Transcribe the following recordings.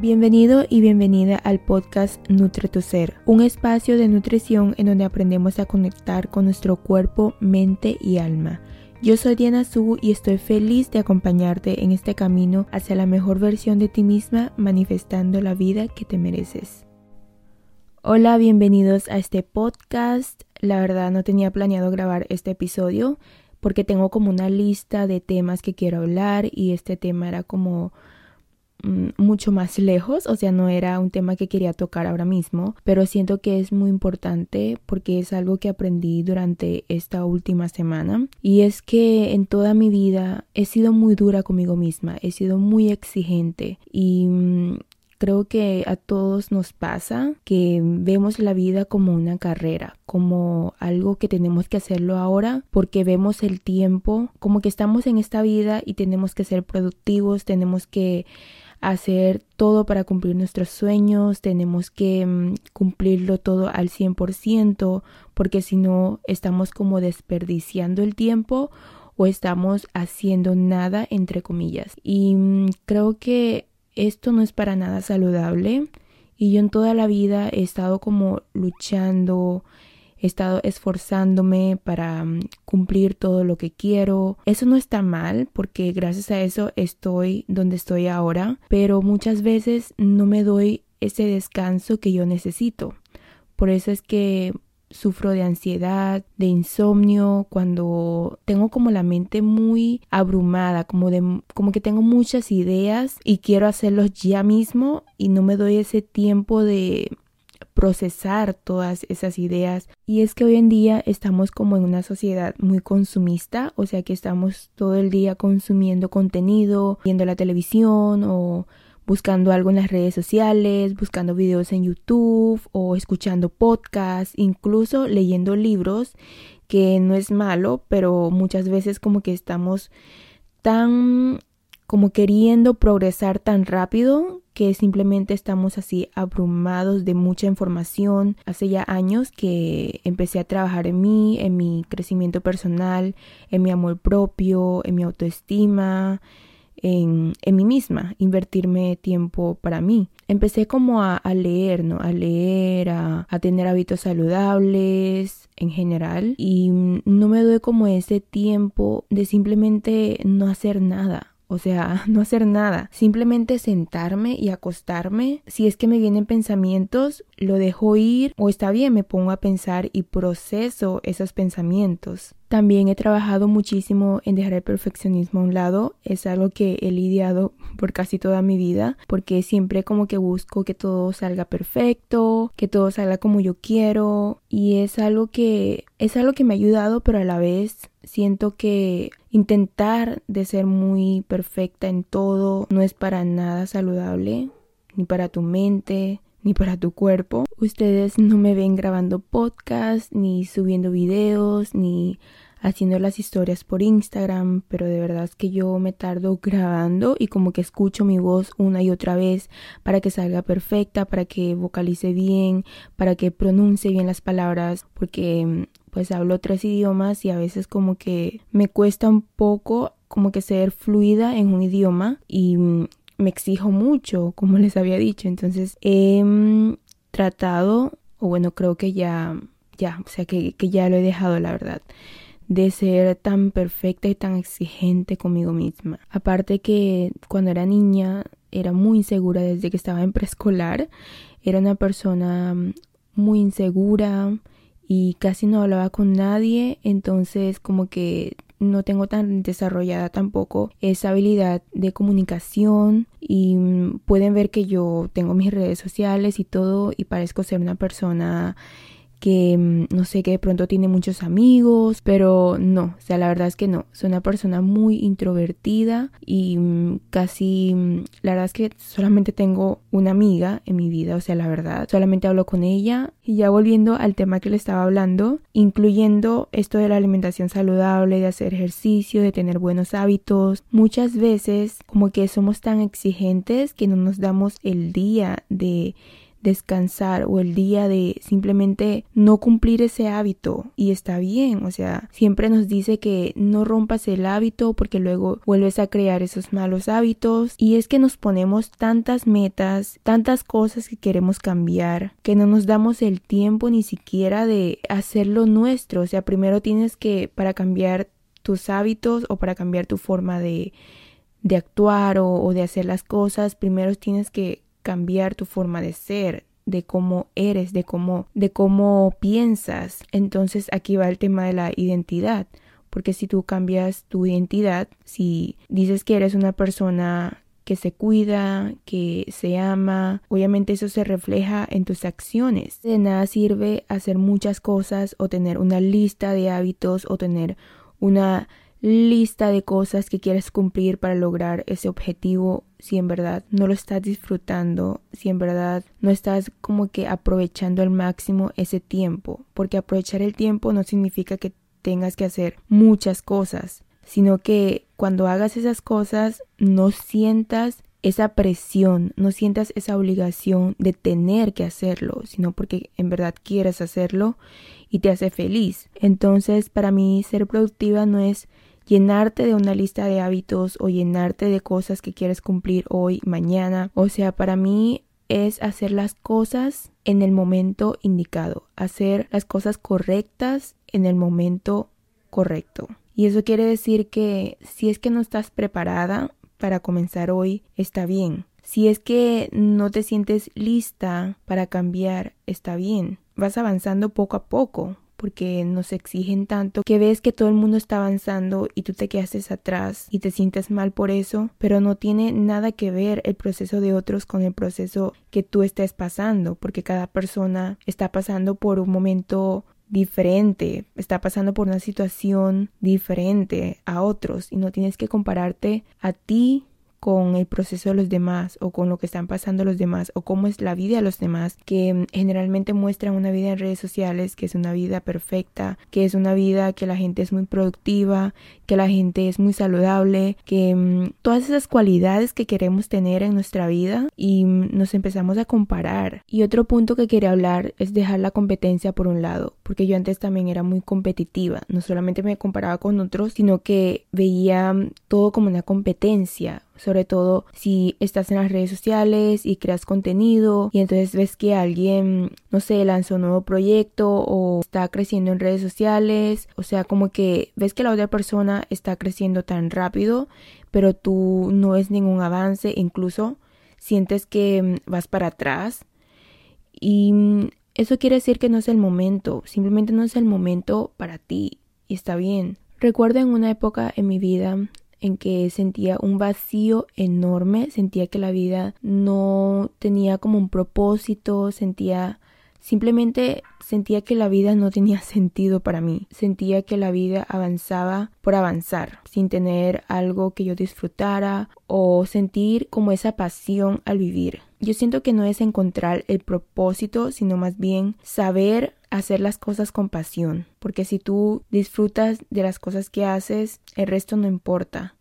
Bienvenido y bienvenida al podcast Nutre tu Ser, un espacio de nutrición en donde aprendemos a conectar con nuestro cuerpo, mente y alma. Yo soy Diana Su y estoy feliz de acompañarte en este camino hacia la mejor versión de ti misma, manifestando la vida que te mereces. Hola, bienvenidos a este podcast. La verdad no tenía planeado grabar este episodio porque tengo como una lista de temas que quiero hablar y este tema era como mucho más lejos, o sea, no era un tema que quería tocar ahora mismo, pero siento que es muy importante porque es algo que aprendí durante esta última semana. Y es que en toda mi vida he sido muy dura conmigo misma, he sido muy exigente y mm, Creo que a todos nos pasa que vemos la vida como una carrera, como algo que tenemos que hacerlo ahora porque vemos el tiempo, como que estamos en esta vida y tenemos que ser productivos, tenemos que hacer todo para cumplir nuestros sueños, tenemos que mm, cumplirlo todo al 100%, porque si no estamos como desperdiciando el tiempo o estamos haciendo nada entre comillas. Y mm, creo que esto no es para nada saludable y yo en toda la vida he estado como luchando, he estado esforzándome para mm, cumplir todo lo que quiero. Eso no está mal porque gracias a eso estoy donde estoy ahora, pero muchas veces no me doy ese descanso que yo necesito. Por eso es que sufro de ansiedad, de insomnio, cuando tengo como la mente muy abrumada, como de como que tengo muchas ideas y quiero hacerlos ya mismo y no me doy ese tiempo de procesar todas esas ideas. Y es que hoy en día estamos como en una sociedad muy consumista, o sea que estamos todo el día consumiendo contenido, viendo la televisión o buscando algo en las redes sociales, buscando videos en YouTube o escuchando podcasts, incluso leyendo libros, que no es malo, pero muchas veces como que estamos tan como queriendo progresar tan rápido que simplemente estamos así abrumados de mucha información. Hace ya años que empecé a trabajar en mí, en mi crecimiento personal, en mi amor propio, en mi autoestima, en, en mí misma, invertirme tiempo para mí. Empecé como a, a leer, ¿no? A leer, a, tener hábitos saludables en general y no me doy como ese tiempo de simplemente no hacer nada o sea, no hacer nada, simplemente sentarme y acostarme. Si es que me vienen pensamientos, lo dejo ir o está bien, me pongo a pensar y proceso esos pensamientos. También he trabajado muchísimo en dejar el perfeccionismo a un lado. Es algo que he lidiado por casi toda mi vida, porque siempre como que busco que todo salga perfecto, que todo salga como yo quiero, y es algo que es algo que me ha ayudado, pero a la vez siento que intentar de ser muy perfecta en todo no es para nada saludable, ni para tu mente, ni para tu cuerpo. Ustedes no me ven grabando podcast, ni subiendo videos, ni haciendo las historias por Instagram, pero de verdad es que yo me tardo grabando y como que escucho mi voz una y otra vez para que salga perfecta, para que vocalice bien, para que pronuncie bien las palabras, porque pues hablo tres idiomas y a veces como que me cuesta un poco como que ser fluida en un idioma y me exijo mucho, como les había dicho. Entonces he mm, tratado, o bueno, creo que ya, ya, o sea, que, que ya lo he dejado, la verdad de ser tan perfecta y tan exigente conmigo misma. Aparte que cuando era niña era muy insegura desde que estaba en preescolar. Era una persona mm, muy insegura y casi no hablaba con nadie. Entonces como que no tengo tan desarrollada tampoco esa habilidad de comunicación y mm, pueden ver que yo tengo mis redes sociales y todo y parezco ser una persona que mm, no sé, que de pronto tiene muchos amigos, pero no, o sea, la verdad es que no, soy una persona muy introvertida y mm, casi, mm, la verdad es que solamente tengo una amiga en mi vida, o sea, la verdad, solamente hablo con ella. Y ya volviendo al tema que le estaba hablando, incluyendo esto de la alimentación saludable, de hacer ejercicio, de tener buenos hábitos, muchas veces como que somos tan exigentes que no nos damos el día de descansar o el día de simplemente no cumplir ese hábito y está bien, o sea, siempre nos dice que no rompas el hábito porque luego vuelves a crear esos malos hábitos. Y es que nos ponemos tantas metas, tantas cosas que queremos cambiar, que no nos damos el tiempo ni siquiera de hacerlo nuestro, o sea, primero tienes que para cambiar tus hábitos o para cambiar tu forma de de actuar o, o de hacer las cosas, primero tienes que cambiar tu forma de ser, de cómo eres, de cómo, de cómo piensas. Entonces aquí va el tema de la identidad. Porque si tú cambias tu identidad, si dices que eres una persona que se cuida, que se ama, obviamente eso se refleja en tus acciones. De nada sirve hacer muchas cosas o tener una lista de hábitos o tener una lista de cosas que quieres cumplir para lograr ese objetivo si en verdad no lo estás disfrutando, si en verdad no estás como que aprovechando al máximo ese tiempo, porque aprovechar el tiempo no significa que tengas que hacer muchas cosas, sino que cuando hagas esas cosas no sientas esa presión, no sientas esa obligación de tener que hacerlo, sino porque en verdad quieres hacerlo y te hace feliz. Entonces, para mí ser productiva no es llenarte de una lista de hábitos o llenarte de cosas que quieres cumplir hoy, mañana. O sea, para mí es hacer las cosas en el momento indicado, hacer las cosas correctas en el momento correcto. Y eso quiere decir que si es que no estás preparada para comenzar hoy, está bien. Si es que no te sientes lista para cambiar, está bien. Vas avanzando poco a poco, porque nos exigen tanto que ves que todo el mundo está avanzando y tú te quedas atrás y te sientes mal por eso, pero no tiene nada que ver el proceso de otros con el proceso que tú estés pasando, porque cada persona está pasando por un momento diferente, está pasando por una situación diferente a otros y no tienes que compararte a ti con el proceso de los demás o con lo que están pasando los demás o cómo es la vida de los demás que mm, generalmente muestran una vida en redes sociales que es una vida perfecta, que es una vida que la gente es muy productiva, que la gente es muy saludable, que mm, todas esas cualidades que queremos tener en nuestra vida y mm, nos empezamos a comparar. Y otro punto que quería hablar es dejar la competencia por un lado, porque yo antes también era muy competitiva, no solamente me comparaba con otros, sino que veía todo como una competencia sobre todo si estás en las redes sociales y creas contenido y entonces ves que alguien, no sé, lanzó un nuevo proyecto o está creciendo en redes sociales, o sea, como que ves que la otra persona está creciendo tan rápido, pero tú no ves ningún avance, incluso sientes que mm, vas para atrás y mm, eso quiere decir que no es el momento, simplemente no es el momento para ti y está bien. Recuerdo en una época en mi vida en que sentía un vacío enorme, sentía que la vida no tenía como un propósito, sentía Simplemente sentía que la vida no tenía sentido para mí. Sentía que la vida avanzaba por avanzar, sin tener algo que yo disfrutara o sentir como esa pasión al vivir. Yo siento que no es encontrar el propósito, sino más bien saber hacer las cosas con pasión, porque si tú disfrutas de las cosas que haces, el resto no importa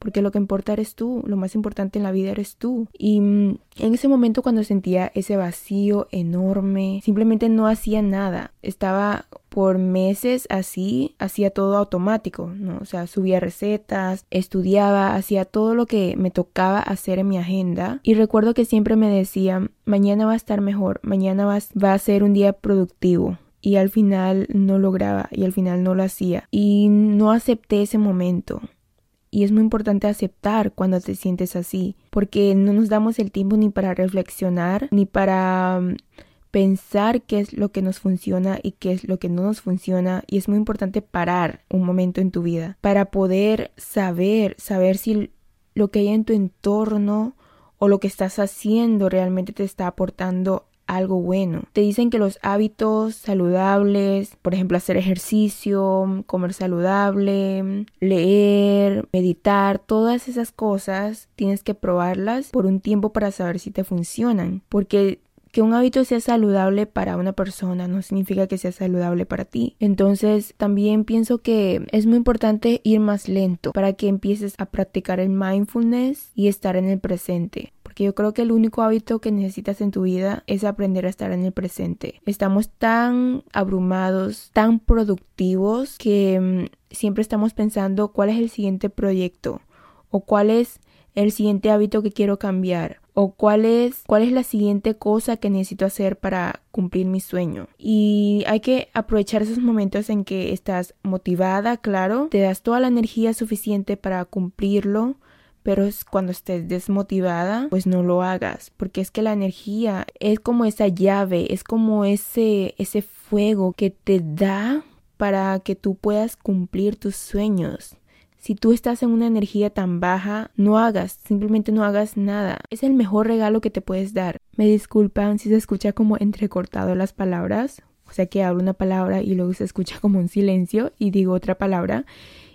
porque lo que importa eres tú, lo más importante en la vida eres tú. Y mm, en ese momento cuando sentía ese vacío enorme, simplemente no hacía nada. Estaba por meses así, hacía todo automático, ¿no? O sea, subía recetas, estudiaba, hacía todo lo que me tocaba hacer en mi agenda. Y recuerdo que siempre me decía, mañana va a estar mejor, mañana va, va a ser un día productivo y al final no lograba y al final no lo hacía y no acepté ese momento y es muy importante aceptar cuando te sientes así, porque no nos damos el tiempo ni para reflexionar, ni para mm, pensar qué es lo que nos funciona y qué es lo que no nos funciona. Y es muy importante parar un momento en tu vida para poder saber, saber si lo que hay en tu entorno o lo que estás haciendo realmente te está aportando algo bueno. Te dicen que los hábitos saludables, por ejemplo, hacer ejercicio, comer saludable, leer, meditar, todas esas cosas tienes que probarlas por un tiempo para saber si te funcionan. Porque que un hábito sea saludable para una persona no significa que sea saludable para ti. Entonces también pienso que es muy importante ir más lento para que empieces a practicar el mindfulness y estar en el presente porque yo creo que el único hábito que necesitas en tu vida es aprender a estar en el presente. Estamos tan abrumados, tan productivos, que mm, siempre estamos pensando cuál es el siguiente proyecto o cuál es el siguiente hábito que quiero cambiar o cuál es cuál es la siguiente cosa que necesito hacer para cumplir mi sueño. Y hay que aprovechar esos momentos en que estás motivada, claro, te das toda la energía suficiente para cumplirlo, pero cuando estés desmotivada, pues no lo hagas, porque es que la energía es como esa llave, es como ese ese fuego que te da para que tú puedas cumplir tus sueños. Si tú estás en una energía tan baja, no hagas, simplemente no hagas nada. Es el mejor regalo que te puedes dar. Me disculpan si se escucha como entrecortado las palabras, o sea que hablo una palabra y luego se escucha como un silencio y digo otra palabra.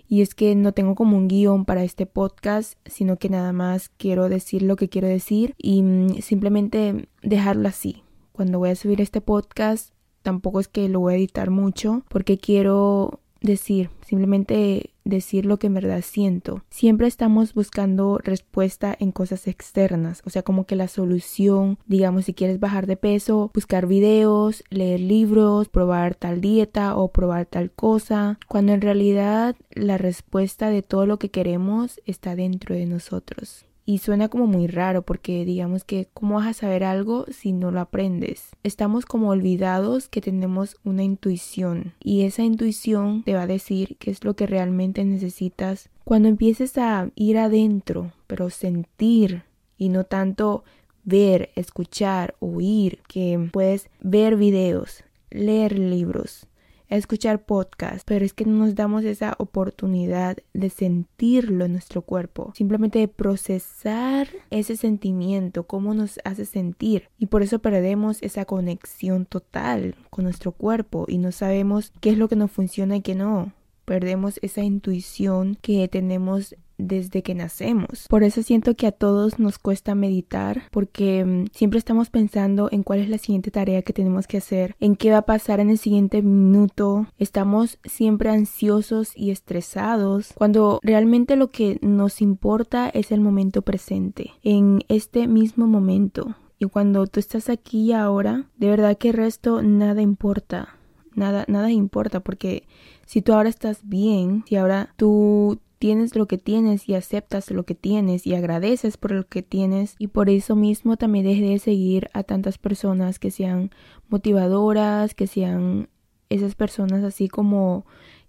Y es que no tengo como un guion para este podcast, sino que nada más quiero decir lo que quiero decir y mm, simplemente dejarlo así. Cuando voy a subir este podcast, tampoco es que lo voy a editar mucho, porque quiero decir, simplemente decir lo que en verdad siento. Siempre estamos buscando respuesta en cosas externas, o sea, como que la solución, digamos, si quieres bajar de peso, buscar videos, leer libros, probar tal dieta o probar tal cosa, cuando en realidad la respuesta de todo lo que queremos está dentro de nosotros. Y suena como muy raro porque digamos que ¿cómo vas a saber algo si no lo aprendes? Estamos como olvidados que tenemos una intuición y esa intuición te va a decir qué es lo que realmente necesitas. Cuando empieces a ir adentro, pero sentir y no tanto ver, escuchar, oír, que puedes ver videos, leer libros, escuchar podcast, pero es que no nos damos esa oportunidad de sentirlo en nuestro cuerpo, simplemente de procesar ese sentimiento, cómo nos hace sentir. Y por eso perdemos esa conexión total con nuestro cuerpo y no sabemos qué es lo que nos funciona y qué no. Perdemos esa intuición que tenemos desde que nacemos. Por eso siento que a todos nos cuesta meditar porque mm, siempre estamos pensando en cuál es la siguiente tarea que tenemos que hacer, en qué va a pasar en el siguiente minuto. Estamos siempre ansiosos y estresados cuando realmente lo que nos importa es el momento presente, en este mismo momento. Y cuando tú estás aquí y ahora, de verdad que el resto nada importa. Nada, nada importa porque si tú ahora estás bien, si ahora tú tienes lo que tienes y aceptas lo que tienes y agradeces por lo que tienes. Y por eso mismo también deje de seguir a tantas personas que sean motivadoras, que sean esas personas así como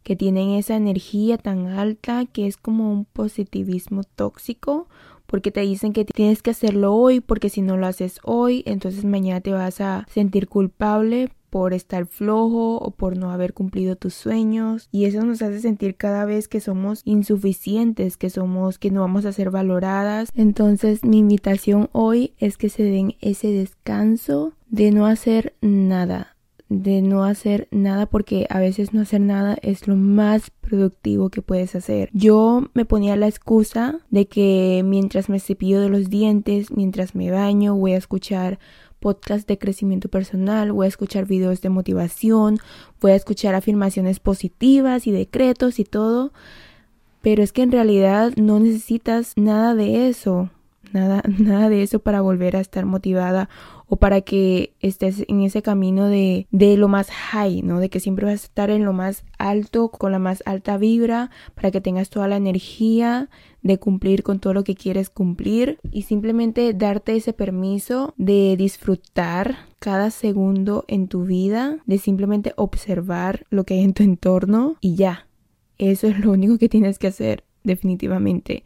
que tienen esa energía tan alta que es como un positivismo tóxico porque te dicen que tienes que hacerlo hoy porque si no lo haces hoy entonces mañana te vas a sentir culpable por estar flojo o por no haber cumplido tus sueños y eso nos hace sentir cada vez que somos insuficientes, que somos que no vamos a ser valoradas. Entonces, mi invitación hoy es que se den ese descanso de no hacer nada, de no hacer nada porque a veces no hacer nada es lo más productivo que puedes hacer. Yo me ponía la excusa de que mientras me cepillo de los dientes, mientras me baño, voy a escuchar podcast de crecimiento personal, voy a escuchar videos de motivación, voy a escuchar afirmaciones positivas y decretos y todo. Pero es que en realidad no necesitas nada de eso, nada, nada de eso para volver a estar motivada o para que estés en ese camino de, de lo más high, ¿no? De que siempre vas a estar en lo más alto, con la más alta vibra, para que tengas toda la energía de cumplir con todo lo que quieres cumplir y simplemente darte ese permiso de disfrutar cada segundo en tu vida, de simplemente observar lo que hay en tu entorno y ya. Eso es lo único que tienes que hacer definitivamente,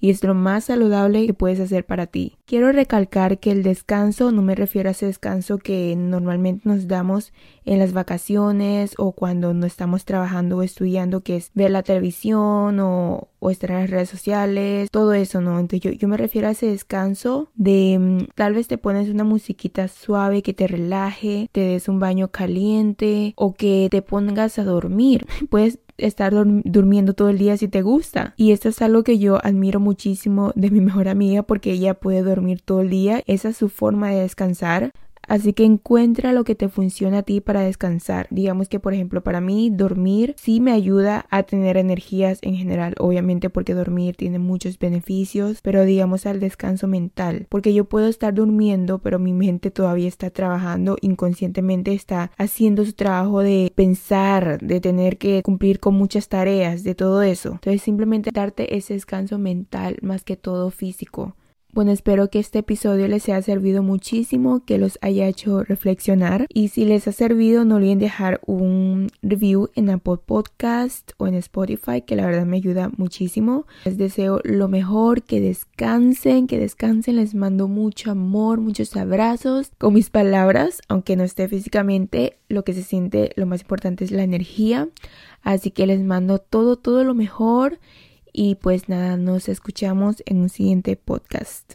y es lo más saludable que puedes hacer para ti. Quiero recalcar que el descanso no me refiero a ese descanso que normalmente nos damos en las vacaciones o cuando no estamos trabajando o estudiando, que es ver la televisión o, estar en las redes sociales, todo eso, ¿no? Entonces yo, yo me refiero a ese descanso de mm, tal vez te pones una musiquita suave que te relaje, te des un baño caliente o que te pongas a dormir. Puedes estar durmiendo todo el día si te gusta. Y esto es algo que yo admiro muchísimo de mi mejor amiga porque ella puede dormir todo el día. Esa es su forma de descansar. Así que encuentra lo que te funciona a ti para descansar. Digamos que, por ejemplo, para mí dormir sí me ayuda a tener energías en general, obviamente porque dormir tiene muchos beneficios, pero digamos al descanso mental, porque yo puedo estar durmiendo, pero mi mente todavía está trabajando, inconscientemente está haciendo su trabajo de pensar, de tener que cumplir con muchas tareas, de todo eso. Entonces simplemente darte ese descanso mental más que todo físico. Bueno, espero que este episodio les haya servido muchísimo, que los haya hecho reflexionar y si les ha servido no olviden dejar un review en Apple Podcast o en Spotify, que la verdad me ayuda muchísimo. Les deseo lo mejor, que descansen, que descansen, les mando mucho amor, muchos abrazos con mis palabras, aunque no esté físicamente, lo que se siente, lo más importante es la energía. Así que les mando todo, todo lo mejor y pues nada, nos escuchamos en un siguiente podcast.